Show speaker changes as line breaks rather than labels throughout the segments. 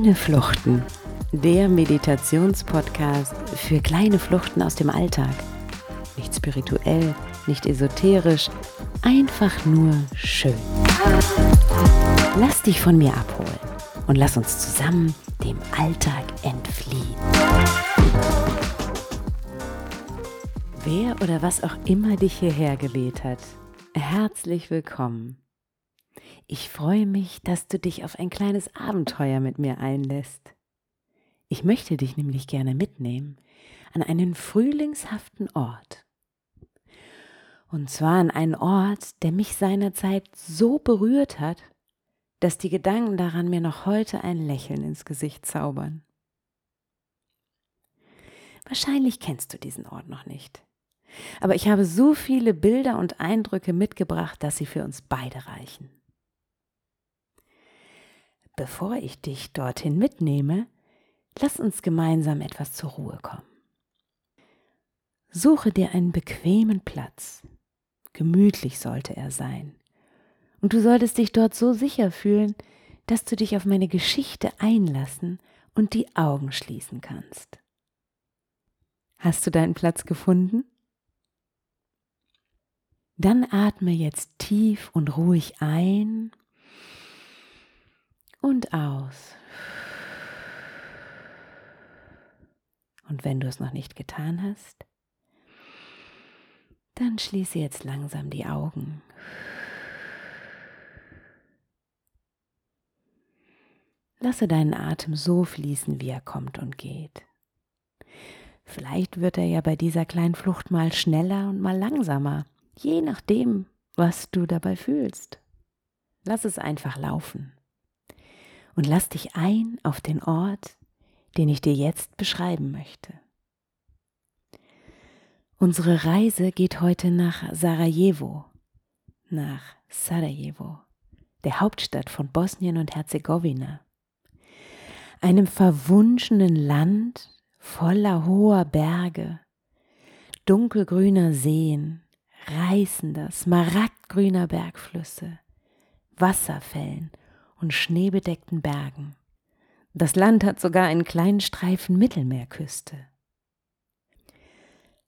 Kleine Fluchten, der Meditationspodcast für kleine Fluchten aus dem Alltag. Nicht spirituell, nicht esoterisch, einfach nur schön. Lass dich von mir abholen und lass uns zusammen dem Alltag entfliehen. Wer oder was auch immer dich hierher geweht hat, herzlich willkommen. Ich freue mich, dass du dich auf ein kleines Abenteuer mit mir einlässt. Ich möchte dich nämlich gerne mitnehmen an einen frühlingshaften Ort. Und zwar an einen Ort, der mich seinerzeit so berührt hat, dass die Gedanken daran mir noch heute ein Lächeln ins Gesicht zaubern. Wahrscheinlich kennst du diesen Ort noch nicht. Aber ich habe so viele Bilder und Eindrücke mitgebracht, dass sie für uns beide reichen. Bevor ich dich dorthin mitnehme, lass uns gemeinsam etwas zur Ruhe kommen. Suche dir einen bequemen Platz. Gemütlich sollte er sein. Und du solltest dich dort so sicher fühlen, dass du dich auf meine Geschichte einlassen und die Augen schließen kannst. Hast du deinen Platz gefunden? Dann atme jetzt tief und ruhig ein und aus. Und wenn du es noch nicht getan hast, dann schließe jetzt langsam die Augen. Lasse deinen Atem so fließen, wie er kommt und geht. Vielleicht wird er ja bei dieser kleinen Flucht mal schneller und mal langsamer, je nachdem, was du dabei fühlst. Lass es einfach laufen und lass dich ein auf den Ort, den ich dir jetzt beschreiben möchte. Unsere Reise geht heute nach Sarajevo, nach Sarajevo, der Hauptstadt von Bosnien und Herzegowina, einem verwunschenen Land voller hoher Berge, dunkelgrüner Seen, reißender, smaragdgrüner Bergflüsse, Wasserfällen und schneebedeckten Bergen. Das Land hat sogar einen kleinen Streifen Mittelmeerküste.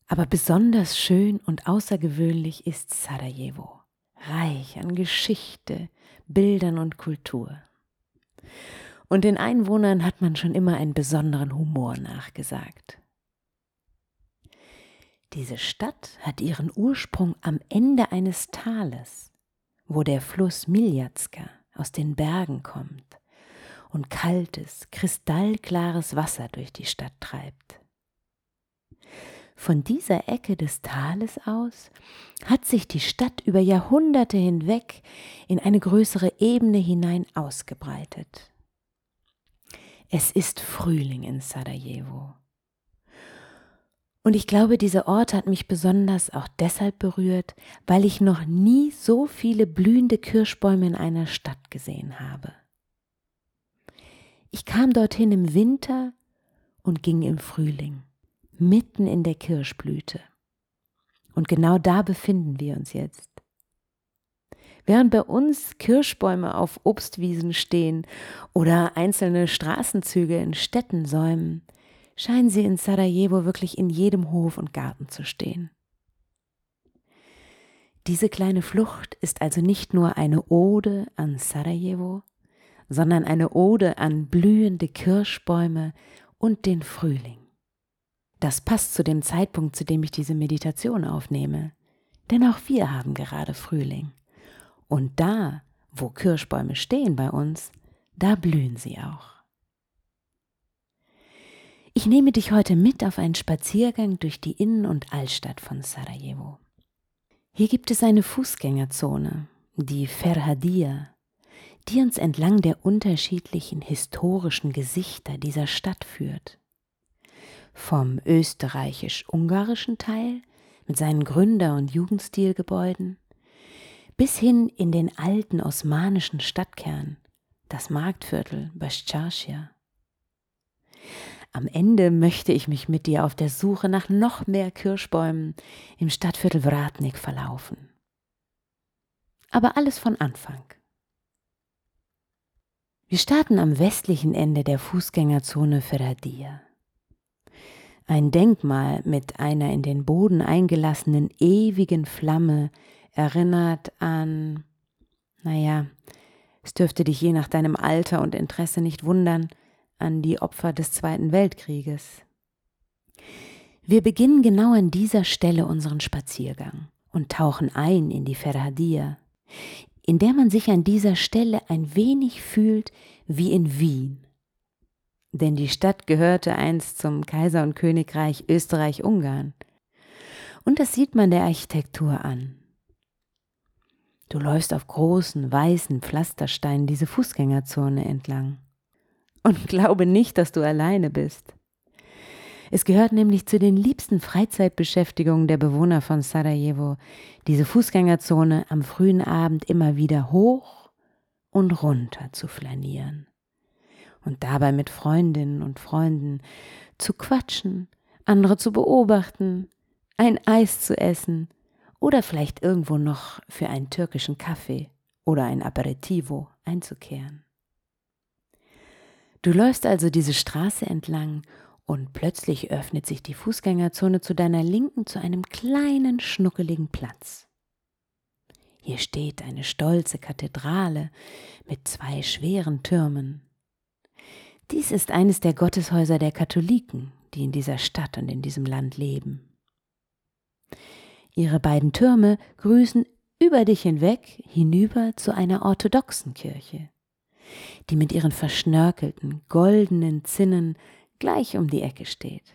Aber besonders schön und außergewöhnlich ist Sarajevo, reich an Geschichte, Bildern und Kultur. Und den Einwohnern hat man schon immer einen besonderen Humor nachgesagt. Diese Stadt hat ihren Ursprung am Ende eines Tales, wo der Fluss Miljatska aus den Bergen kommt und kaltes, kristallklares Wasser durch die Stadt treibt. Von dieser Ecke des Tales aus hat sich die Stadt über Jahrhunderte hinweg in eine größere Ebene hinein ausgebreitet. Es ist Frühling in Sarajevo. Und ich glaube, dieser Ort hat mich besonders auch deshalb berührt, weil ich noch nie so viele blühende Kirschbäume in einer Stadt gesehen habe. Ich kam dorthin im Winter und ging im Frühling, mitten in der Kirschblüte. Und genau da befinden wir uns jetzt. Während bei uns Kirschbäume auf Obstwiesen stehen oder einzelne Straßenzüge in Städten säumen, scheinen sie in Sarajevo wirklich in jedem Hof und Garten zu stehen. Diese kleine Flucht ist also nicht nur eine Ode an Sarajevo, sondern eine Ode an blühende Kirschbäume und den Frühling. Das passt zu dem Zeitpunkt, zu dem ich diese Meditation aufnehme, denn auch wir haben gerade Frühling. Und da, wo Kirschbäume stehen bei uns, da blühen sie auch. Ich nehme dich heute mit auf einen Spaziergang durch die Innen- und Altstadt von Sarajevo. Hier gibt es eine Fußgängerzone, die Ferhadia, die uns entlang der unterschiedlichen historischen Gesichter dieser Stadt führt. Vom österreichisch-ungarischen Teil mit seinen Gründer- und Jugendstilgebäuden bis hin in den alten osmanischen Stadtkern, das Marktviertel Bascharschia. Am Ende möchte ich mich mit dir auf der Suche nach noch mehr Kirschbäumen im Stadtviertel Vratnik verlaufen. Aber alles von Anfang. Wir starten am westlichen Ende der Fußgängerzone Ferradia. Ein Denkmal mit einer in den Boden eingelassenen ewigen Flamme erinnert an, naja, es dürfte dich je nach deinem Alter und Interesse nicht wundern, an die Opfer des Zweiten Weltkrieges. Wir beginnen genau an dieser Stelle unseren Spaziergang und tauchen ein in die Ferhadia, in der man sich an dieser Stelle ein wenig fühlt wie in Wien denn die Stadt gehörte einst zum Kaiser und Königreich Österreich-Ungarn. Und das sieht man der Architektur an. Du läufst auf großen, weißen Pflastersteinen diese Fußgängerzone entlang. Und glaube nicht, dass du alleine bist. Es gehört nämlich zu den liebsten Freizeitbeschäftigungen der Bewohner von Sarajevo, diese Fußgängerzone am frühen Abend immer wieder hoch und runter zu flanieren und dabei mit Freundinnen und Freunden zu quatschen, andere zu beobachten, ein Eis zu essen oder vielleicht irgendwo noch für einen türkischen Kaffee oder ein Aperitivo einzukehren. Du läufst also diese Straße entlang und plötzlich öffnet sich die Fußgängerzone zu deiner Linken zu einem kleinen, schnuckeligen Platz. Hier steht eine stolze Kathedrale mit zwei schweren Türmen. Dies ist eines der Gotteshäuser der Katholiken, die in dieser Stadt und in diesem Land leben. Ihre beiden Türme grüßen über dich hinweg hinüber zu einer orthodoxen Kirche, die mit ihren verschnörkelten, goldenen Zinnen gleich um die Ecke steht.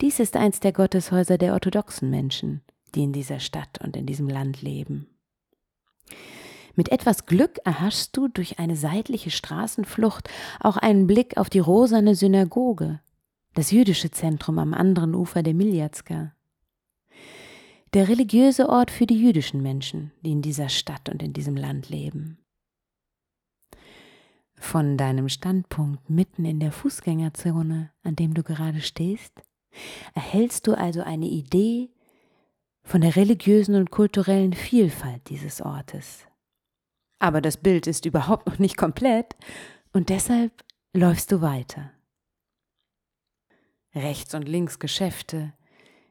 Dies ist eins der Gotteshäuser der orthodoxen Menschen, die in dieser Stadt und in diesem Land leben. Mit etwas Glück erhaschst du durch eine seitliche Straßenflucht auch einen Blick auf die rosane Synagoge, das jüdische Zentrum am anderen Ufer der Miljatska. Der religiöse Ort für die jüdischen Menschen, die in dieser Stadt und in diesem Land leben. Von deinem Standpunkt mitten in der Fußgängerzone, an dem du gerade stehst, erhältst du also eine Idee von der religiösen und kulturellen Vielfalt dieses Ortes. Aber das Bild ist überhaupt noch nicht komplett und deshalb läufst du weiter. Rechts und links Geschäfte,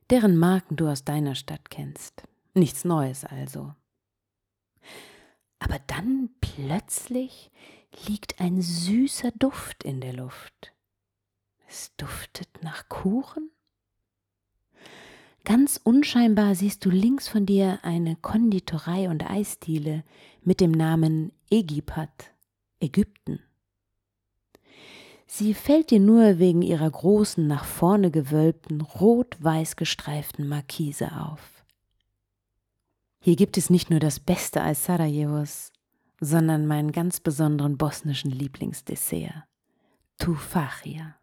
deren Marken du aus deiner Stadt kennst. Nichts Neues also. Aber dann plötzlich liegt ein süßer Duft in der Luft. Es duftet nach Kuchen? Ganz unscheinbar siehst du links von dir eine Konditorei und Eisdiele mit dem Namen Ägypat, Ägypten. Sie fällt dir nur wegen ihrer großen, nach vorne gewölbten, rot-weiß gestreiften Markise auf. Hier gibt es nicht nur das beste Eis Sarajevos, sondern meinen ganz besonderen bosnischen Lieblingsdessert, Tufachia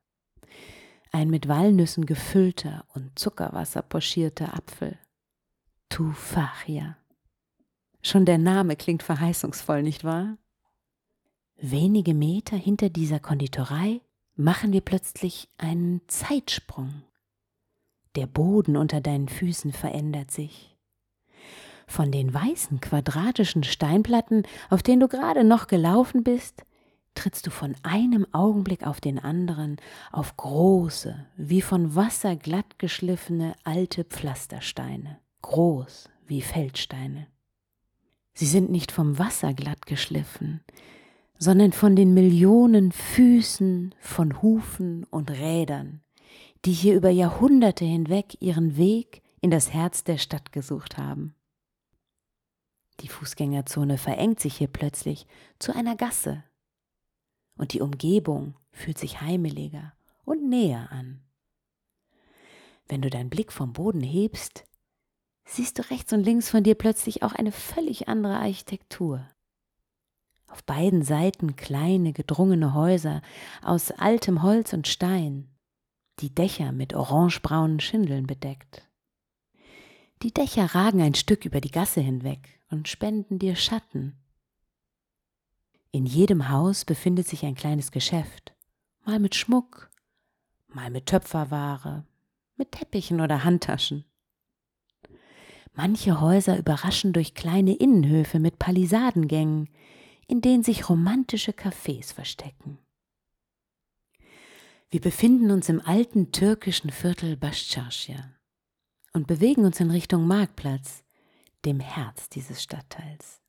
ein mit Walnüssen gefüllter und Zuckerwasser pochierter Apfel. Tufachia. Schon der Name klingt verheißungsvoll, nicht wahr? Wenige Meter hinter dieser Konditorei machen wir plötzlich einen Zeitsprung. Der Boden unter deinen Füßen verändert sich. Von den weißen quadratischen Steinplatten, auf denen du gerade noch gelaufen bist, trittst du von einem Augenblick auf den anderen auf große, wie von Wasser glatt geschliffene alte Pflastersteine, groß wie Feldsteine. Sie sind nicht vom Wasser glatt geschliffen, sondern von den Millionen Füßen, von Hufen und Rädern, die hier über Jahrhunderte hinweg ihren Weg in das Herz der Stadt gesucht haben. Die Fußgängerzone verengt sich hier plötzlich zu einer Gasse und die Umgebung fühlt sich heimeliger und näher an. Wenn du deinen Blick vom Boden hebst, siehst du rechts und links von dir plötzlich auch eine völlig andere Architektur. Auf beiden Seiten kleine, gedrungene Häuser aus altem Holz und Stein, die Dächer mit orangebraunen Schindeln bedeckt. Die Dächer ragen ein Stück über die Gasse hinweg und spenden dir Schatten in jedem Haus befindet sich ein kleines Geschäft, mal mit Schmuck, mal mit Töpferware, mit Teppichen oder Handtaschen. Manche Häuser überraschen durch kleine Innenhöfe mit Palisadengängen, in denen sich romantische Cafés verstecken. Wir befinden uns im alten türkischen Viertel Başçarşya und bewegen uns in Richtung Marktplatz, dem Herz dieses Stadtteils.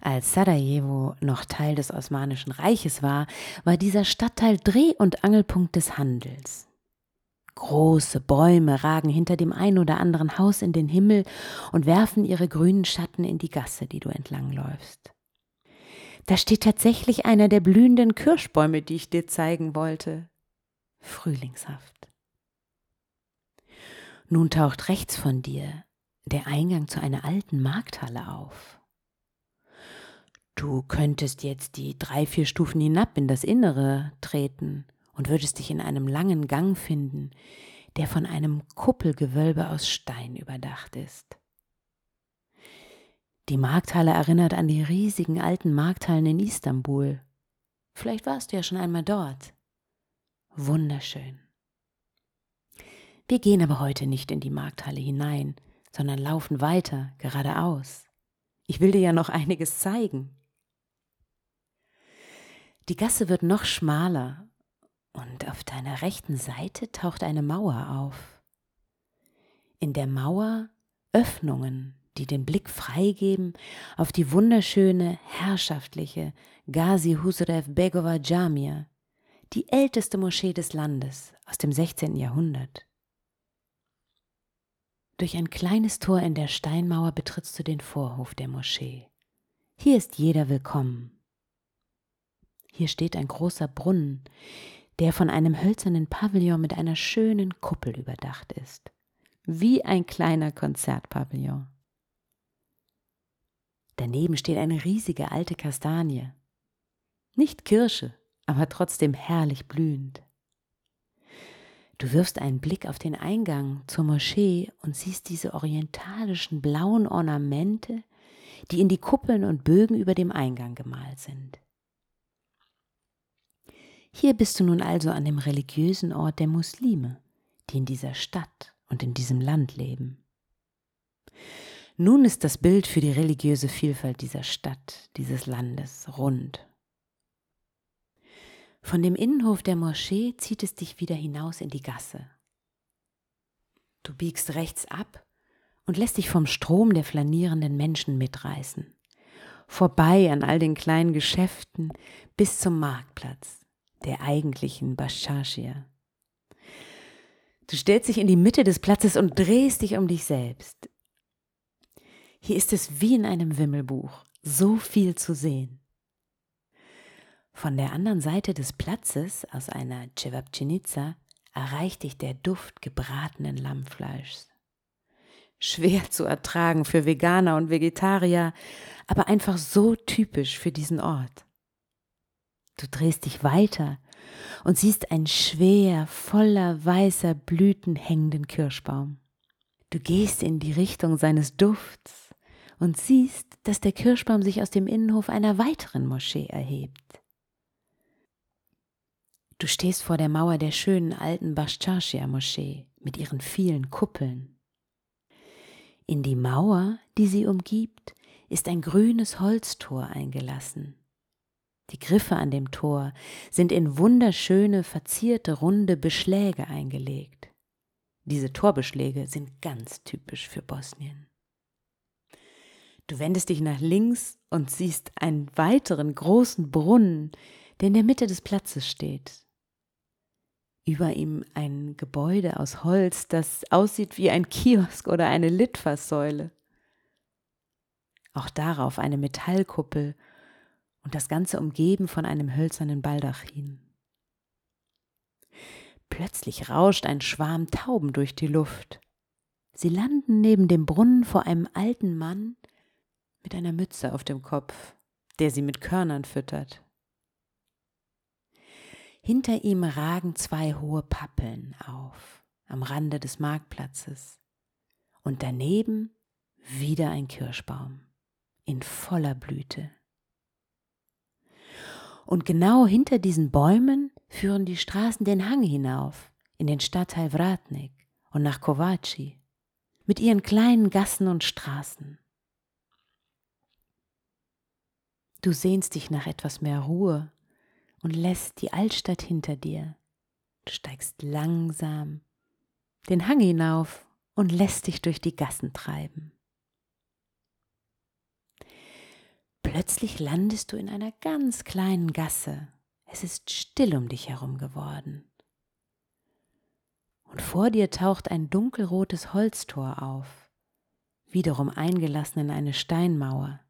Als Sarajevo noch Teil des Osmanischen Reiches war, war dieser Stadtteil Dreh- und Angelpunkt des Handels. Große Bäume ragen hinter dem ein oder anderen Haus in den Himmel und werfen ihre grünen Schatten in die Gasse, die du entlangläufst. Da steht tatsächlich einer der blühenden Kirschbäume, die ich dir zeigen wollte. Frühlingshaft. Nun taucht rechts von dir der Eingang zu einer alten Markthalle auf. Du könntest jetzt die drei, vier Stufen hinab in das Innere treten und würdest dich in einem langen Gang finden, der von einem Kuppelgewölbe aus Stein überdacht ist. Die Markthalle erinnert an die riesigen alten Markthallen in Istanbul. Vielleicht warst du ja schon einmal dort. Wunderschön. Wir gehen aber heute nicht in die Markthalle hinein, sondern laufen weiter, geradeaus. Ich will dir ja noch einiges zeigen. Die Gasse wird noch schmaler und auf deiner rechten Seite taucht eine Mauer auf. In der Mauer Öffnungen, die den Blick freigeben auf die wunderschöne, herrschaftliche Ghazi Husrev Begova Jamia, die älteste Moschee des Landes aus dem 16. Jahrhundert. Durch ein kleines Tor in der Steinmauer betrittst du den Vorhof der Moschee. Hier ist jeder willkommen. Hier steht ein großer Brunnen, der von einem hölzernen Pavillon mit einer schönen Kuppel überdacht ist, wie ein kleiner Konzertpavillon. Daneben steht eine riesige alte Kastanie. Nicht Kirsche, aber trotzdem herrlich blühend. Du wirfst einen Blick auf den Eingang zur Moschee und siehst diese orientalischen blauen Ornamente, die in die Kuppeln und Bögen über dem Eingang gemalt sind. Hier bist du nun also an dem religiösen Ort der Muslime, die in dieser Stadt und in diesem Land leben. Nun ist das Bild für die religiöse Vielfalt dieser Stadt, dieses Landes rund. Von dem Innenhof der Moschee zieht es dich wieder hinaus in die Gasse. Du biegst rechts ab und lässt dich vom Strom der flanierenden Menschen mitreißen. Vorbei an all den kleinen Geschäften bis zum Marktplatz, der eigentlichen Bashashia. Du stellst dich in die Mitte des Platzes und drehst dich um dich selbst. Hier ist es wie in einem Wimmelbuch, so viel zu sehen. Von der anderen Seite des Platzes, aus einer Cevapcinica, erreicht dich der Duft gebratenen Lammfleischs. Schwer zu ertragen für Veganer und Vegetarier, aber einfach so typisch für diesen Ort. Du drehst dich weiter und siehst einen schwer, voller weißer Blüten hängenden Kirschbaum. Du gehst in die Richtung seines Dufts und siehst, dass der Kirschbaum sich aus dem Innenhof einer weiteren Moschee erhebt. Du stehst vor der Mauer der schönen alten Bashchashia-Moschee mit ihren vielen Kuppeln. In die Mauer, die sie umgibt, ist ein grünes Holztor eingelassen. Die Griffe an dem Tor sind in wunderschöne, verzierte, runde Beschläge eingelegt. Diese Torbeschläge sind ganz typisch für Bosnien. Du wendest dich nach links und siehst einen weiteren großen Brunnen, der in der Mitte des Platzes steht. Über ihm ein Gebäude aus Holz, das aussieht wie ein Kiosk oder eine Litfaßsäule. Auch darauf eine Metallkuppel und das Ganze umgeben von einem hölzernen Baldachin. Plötzlich rauscht ein Schwarm Tauben durch die Luft. Sie landen neben dem Brunnen vor einem alten Mann, mit einer Mütze auf dem Kopf, der sie mit Körnern füttert. Hinter ihm ragen zwei hohe Pappeln auf, am Rande des Marktplatzes, und daneben wieder ein Kirschbaum in voller Blüte. Und genau hinter diesen Bäumen führen die Straßen den Hang hinauf, in den Stadtteil Vratnik und nach Kovaci, mit ihren kleinen Gassen und Straßen. Du sehnst dich nach etwas mehr Ruhe und lässt die Altstadt hinter dir. Du steigst langsam den Hang hinauf und lässt dich durch die Gassen treiben. Plötzlich landest du in einer ganz kleinen Gasse. Es ist still um dich herum geworden. Und vor dir taucht ein dunkelrotes Holztor auf, wiederum eingelassen in eine Steinmauer.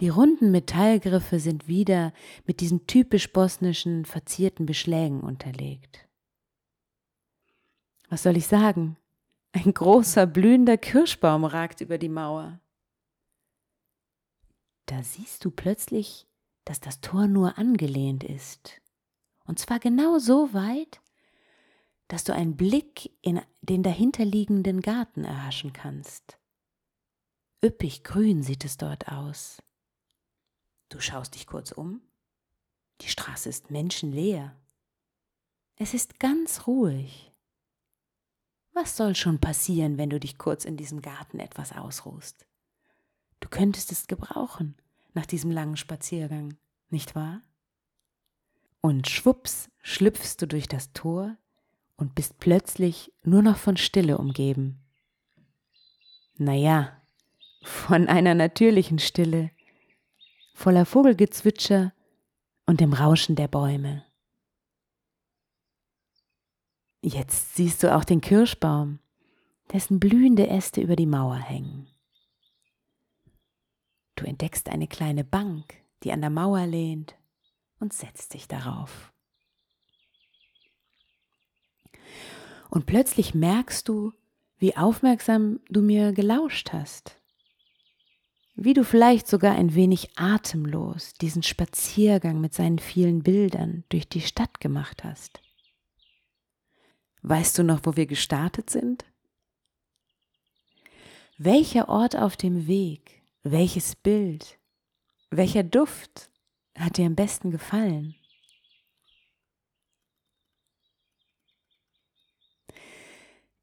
Die runden Metallgriffe sind wieder mit diesen typisch bosnischen verzierten Beschlägen unterlegt. Was soll ich sagen? Ein großer blühender Kirschbaum ragt über die Mauer. Da siehst du plötzlich, dass das Tor nur angelehnt ist. Und zwar genau so weit, dass du einen Blick in den dahinterliegenden Garten erhaschen kannst. Üppig grün sieht es dort aus. Du schaust dich kurz um. Die Straße ist menschenleer. Es ist ganz ruhig. Was soll schon passieren, wenn du dich kurz in diesem Garten etwas ausruhst? Du könntest es gebrauchen nach diesem langen Spaziergang, nicht wahr? Und schwupps schlüpfst du durch das Tor und bist plötzlich nur noch von Stille umgeben. Naja, von einer natürlichen Stille, voller Vogelgezwitscher und dem Rauschen der Bäume. Jetzt siehst du auch den Kirschbaum, dessen blühende Äste über die Mauer hängen. Du entdeckst eine kleine Bank, die an der Mauer lehnt, und setzt dich darauf. Und plötzlich merkst du, wie aufmerksam du mir gelauscht hast wie du vielleicht sogar ein wenig atemlos diesen Spaziergang mit seinen vielen Bildern durch die Stadt gemacht hast. Weißt du noch, wo wir gestartet sind? Welcher Ort auf dem Weg, welches Bild, welcher Duft hat dir am besten gefallen?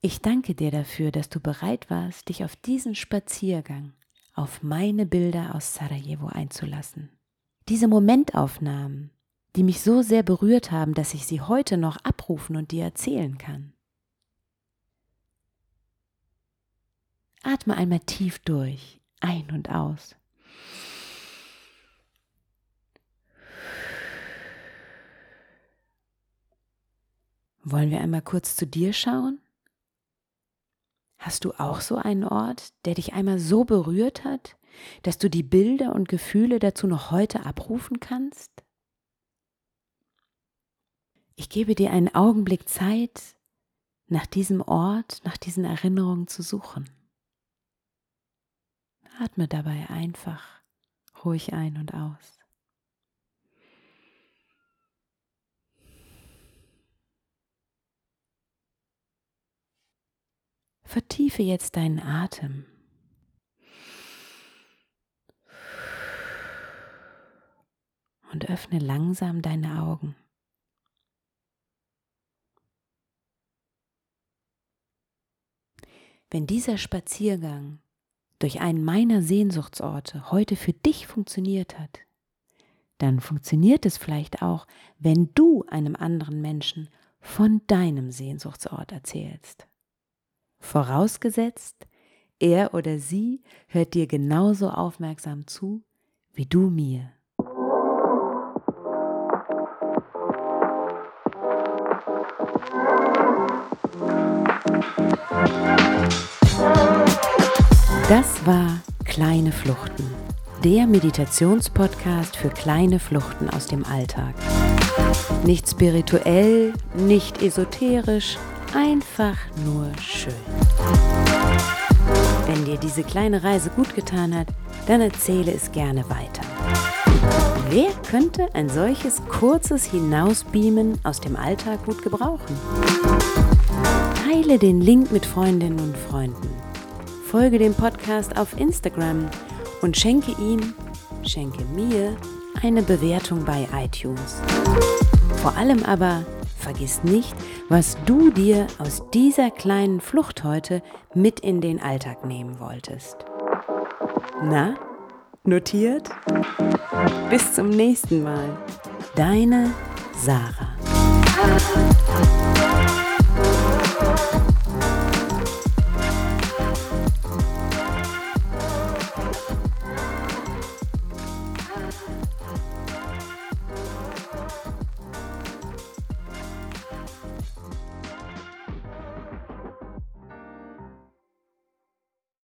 Ich danke dir dafür, dass du bereit warst, dich auf diesen Spaziergang auf meine Bilder aus Sarajevo einzulassen. Diese Momentaufnahmen, die mich so sehr berührt haben, dass ich sie heute noch abrufen und dir erzählen kann. Atme einmal tief durch, ein und aus. Wollen wir einmal kurz zu dir schauen? Hast du auch so einen Ort, der dich einmal so berührt hat, dass du die Bilder und Gefühle dazu noch heute abrufen kannst? Ich gebe dir einen Augenblick Zeit, nach diesem Ort, nach diesen Erinnerungen zu suchen. Atme dabei einfach ruhig ein und aus. Vertiefe jetzt deinen Atem. Und öffne langsam deine Augen. Wenn dieser Spaziergang durch einen meiner Sehnsuchtsorte heute für dich funktioniert hat, dann funktioniert es vielleicht auch, wenn du einem anderen Menschen von deinem Sehnsuchtsort erzählst. Vorausgesetzt, er oder sie hört dir genauso aufmerksam zu wie du mir. Das war Kleine Fluchten, der Meditationspodcast für kleine Fluchten aus dem Alltag. Nicht spirituell, nicht esoterisch, einfach nur schön. Wenn dir diese kleine Reise gut getan hat, dann erzähle es gerne weiter. Wer könnte ein solches kurzes Hinausbeamen aus dem Alltag gut gebrauchen? Teile den Link mit Freundinnen und Freunden. Folge dem Podcast auf Instagram und schenke ihm, schenke mir eine Bewertung bei iTunes. Vor allem aber vergiss nicht, was du dir aus dieser kleinen Flucht heute mit in den Alltag nehmen wolltest. Na, Notiert? Bis zum nächsten Mal. Deine Sarah.